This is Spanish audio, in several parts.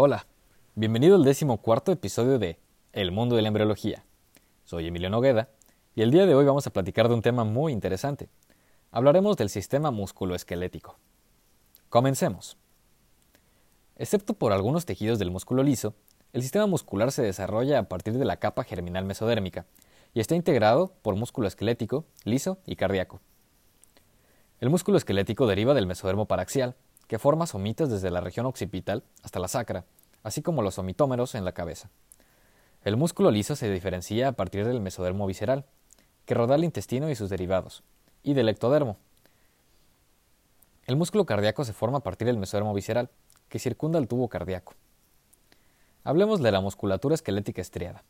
Hola, bienvenido al décimo cuarto episodio de El mundo de la embriología. Soy Emilio Nogueda y el día de hoy vamos a platicar de un tema muy interesante. Hablaremos del sistema musculoesquelético. Comencemos. Excepto por algunos tejidos del músculo liso, el sistema muscular se desarrolla a partir de la capa germinal mesodérmica y está integrado por músculo esquelético, liso y cardíaco. El músculo esquelético deriva del mesodermo paraxial, que forma somitas desde la región occipital hasta la sacra, así como los somitómeros en la cabeza. El músculo liso se diferencia a partir del mesodermo visceral, que rodea el intestino y sus derivados, y del ectodermo. El músculo cardíaco se forma a partir del mesodermo visceral, que circunda el tubo cardíaco. Hablemos de la musculatura esquelética estriada.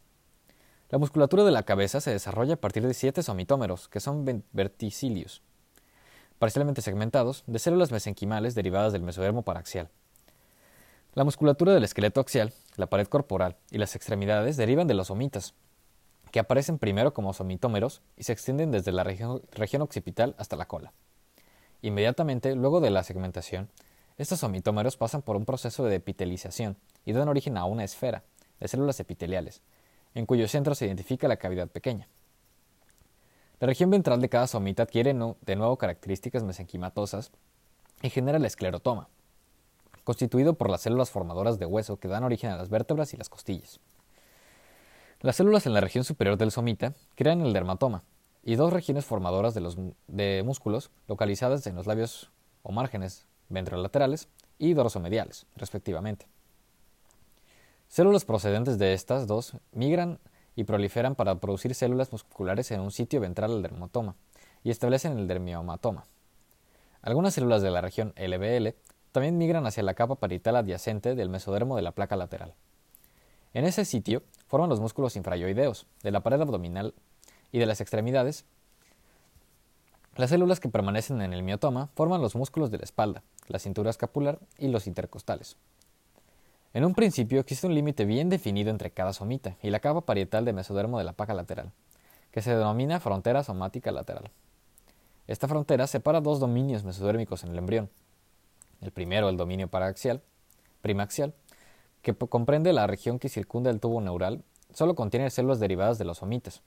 La musculatura de la cabeza se desarrolla a partir de siete somitómeros, que son verticilios, parcialmente segmentados, de células mesenquimales derivadas del mesodermo paraxial. La musculatura del esqueleto axial, la pared corporal y las extremidades derivan de los somitas, que aparecen primero como somitómeros y se extienden desde la región, región occipital hasta la cola. Inmediatamente, luego de la segmentación, estos somitómeros pasan por un proceso de epitelización y dan origen a una esfera de células epiteliales, en cuyo centro se identifica la cavidad pequeña. La región ventral de cada somita adquiere de nuevo características mesenquimatosas y genera el esclerotoma, constituido por las células formadoras de hueso que dan origen a las vértebras y las costillas. Las células en la región superior del somita crean el dermatoma y dos regiones formadoras de, los, de músculos localizadas en los labios o márgenes ventrolaterales y dorsomediales, respectivamente. Células procedentes de estas dos migran y proliferan para producir células musculares en un sitio ventral del dermatoma y establecen el dermiomatoma. Algunas células de la región LBL también migran hacia la capa parietal adyacente del mesodermo de la placa lateral. En ese sitio forman los músculos infrayoideos de la pared abdominal y de las extremidades. Las células que permanecen en el miotoma forman los músculos de la espalda, la cintura escapular y los intercostales. En un principio existe un límite bien definido entre cada somita y la capa parietal de mesodermo de la placa lateral, que se denomina frontera somática lateral. Esta frontera separa dos dominios mesodérmicos en el embrión. El primero, el dominio paraxial, primaxial, que comprende la región que circunda el tubo neural, solo contiene células derivadas de los somitas,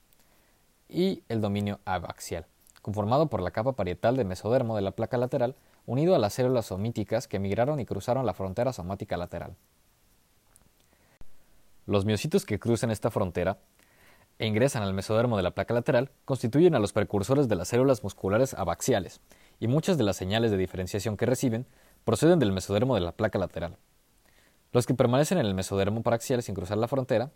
y el dominio abaxial, conformado por la capa parietal de mesodermo de la placa lateral, unido a las células somíticas que migraron y cruzaron la frontera somática lateral. Los miocitos que cruzan esta frontera e ingresan al mesodermo de la placa lateral constituyen a los precursores de las células musculares abaxiales, y muchas de las señales de diferenciación que reciben proceden del mesodermo de la placa lateral. Los que permanecen en el mesodermo paraxial sin cruzar la frontera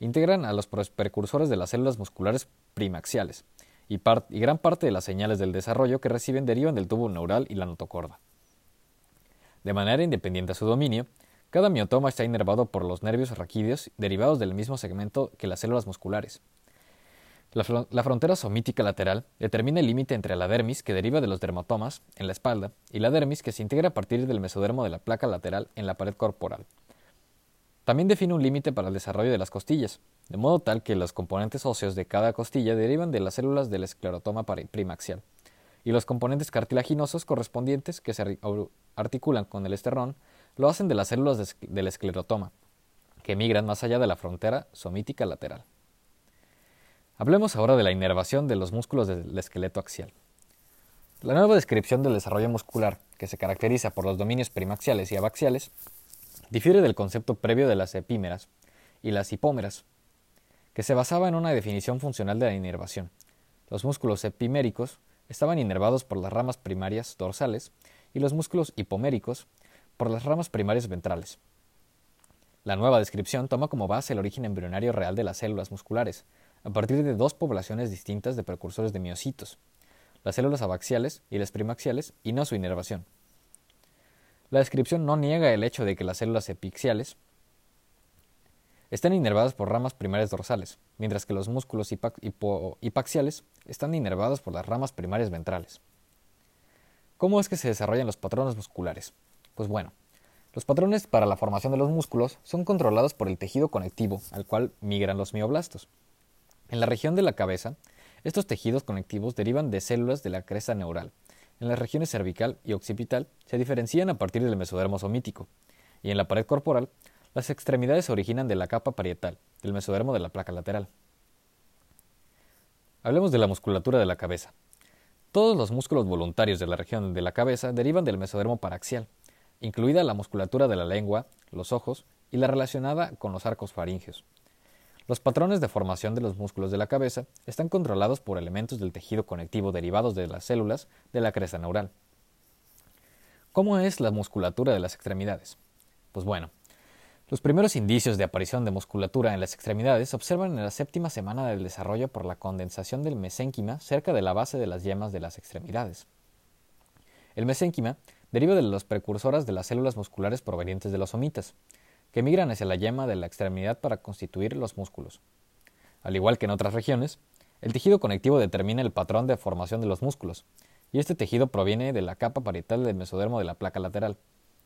integran a los precursores de las células musculares primaxiales, y, y, gran parte de las señales del desarrollo que reciben derivan del tubo neural y la notocorda. De manera independiente a su dominio, cada miotoma está inervado por los nervios raquídeos derivados del mismo segmento que las células musculares. La, la frontera somítica lateral determina el límite entre la dermis, que deriva de los dermatomas, en la espalda, y la dermis, que se integra a partir del mesodermo de la placa lateral en la pared corporal. También define un límite para el desarrollo de las costillas, de modo tal que los componentes óseos de cada costilla derivan de las células del esclerotoma primaxial, y los componentes cartilaginosos correspondientes que se articulan con el esternón lo hacen de las células del esclerotoma, que migran más allá de la frontera somítica lateral. Hablemos ahora de la inervación de los músculos del esqueleto axial. La nueva descripción del desarrollo muscular, que se caracteriza por los dominios primaxiales y abaxiales, difiere del concepto previo de las epímeras y las hipómeras, que se basaba en una definición funcional de la inervación. Los músculos epiméricos estaban inervados por las ramas primarias dorsales y los músculos hipoméricos por las ramas primarias ventrales. La nueva descripción toma como base el origen embrionario real de las células musculares, a partir de dos poblaciones distintas de precursores de miocitos, las células abaxiales y las primaxiales, y no su inervación. La descripción no niega el hecho de que las células epixiales están inervadas por ramas primarias dorsales, mientras que los músculos hipaxiales están inervados por las ramas primarias ventrales. ¿Cómo es que se desarrollan los patrones musculares? Pues bueno, los patrones para la formación de los músculos son controlados por el tejido conectivo al cual migran los mioblastos. En la región de la cabeza, estos tejidos conectivos derivan de células de la cresta neural. En las regiones cervical y occipital se diferencian a partir del mesodermo somítico, y en la pared corporal, Las extremidades se originan de la capa parietal, del mesodermo de la placa lateral. Hablemos de la musculatura de la cabeza. Todos los músculos voluntarios de la región de la cabeza derivan del mesodermo paraxial, incluida la musculatura de la lengua, los ojos y la relacionada con los arcos faringeos. Los patrones de formación de los músculos de la cabeza están controlados por elementos del tejido conectivo derivados de las células de la cresta neural. ¿Cómo es la musculatura de las extremidades? Pues bueno, los primeros indicios de aparición de musculatura en las extremidades se observan en la séptima semana del desarrollo por la condensación del mesénquima cerca de la base de las yemas de las extremidades. El mesénquima deriva de las precursoras de las células musculares provenientes de los somitas, que migran hacia la yema de la extremidad para constituir los músculos. Al igual que en otras regiones, el tejido conectivo determina el patrón de formación de los músculos, y este tejido proviene de la capa parietal del mesodermo de la placa lateral,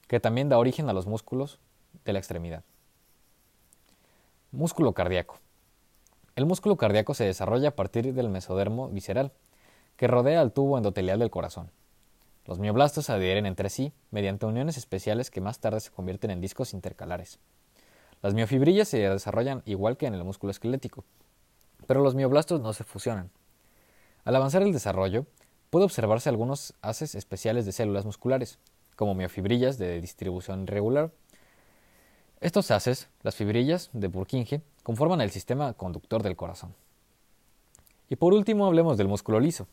que también da origen a los músculos de la extremidad. Músculo cardíaco. El músculo cardíaco se desarrolla a partir del mesodermo visceral, que rodea al tubo endotelial del corazón. Los mioblastos adhieren entre sí mediante uniones especiales que más tarde se convierten en discos intercalares. Las miofibrillas se desarrollan igual que en el músculo esquelético, pero los mioblastos no se fusionan. Al avanzar el desarrollo, puede observarse algunos haces especiales de células musculares, como miofibrillas de distribución irregular. Estos haces, las fibrillas de Purkinje, conforman el sistema conductor del corazón. Y por último hablemos del músculo liso,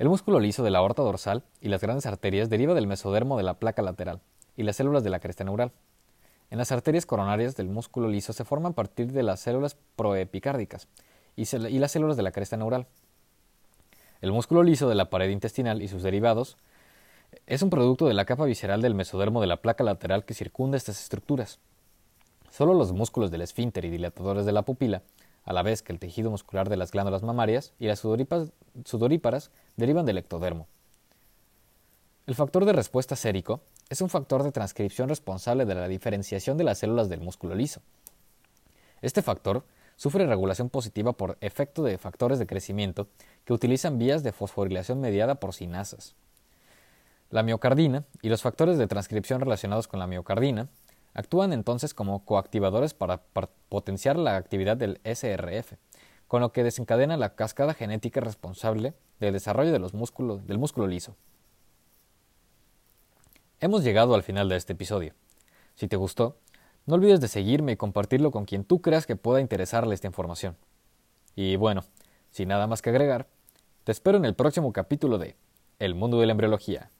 el músculo liso de la aorta dorsal y las grandes arterias deriva del mesodermo de la placa lateral y las células de la cresta neural. En las arterias coronarias del músculo liso se forman a partir de las células proepicárdicas y, y las células de la cresta neural. El músculo liso de la pared intestinal y sus derivados es un producto de la capa visceral del mesodermo de la placa lateral que circunda estas estructuras. Solo los músculos del esfínter y dilatadores de la pupila a la vez que el tejido muscular de las glándulas mamarias y las sudoríparas, derivan del ectodermo. El factor de respuesta sérico es un factor de transcripción responsable de la diferenciación de las células del músculo liso. Este factor sufre regulación positiva por efecto de factores de crecimiento que utilizan vías de fosforilación mediada por sinasas. La miocardina y los factores de transcripción relacionados con la miocardina Actúan entonces como coactivadores para, potenciar la actividad del SRF, con lo que desencadena la cascada genética responsable del desarrollo de los músculos, del músculo liso. Hemos llegado al final de este episodio. Si te gustó, no olvides de seguirme y compartirlo con quien tú creas que pueda interesarle esta información. Y bueno, sin nada más que agregar, te espero en el próximo capítulo de El mundo de la embriología.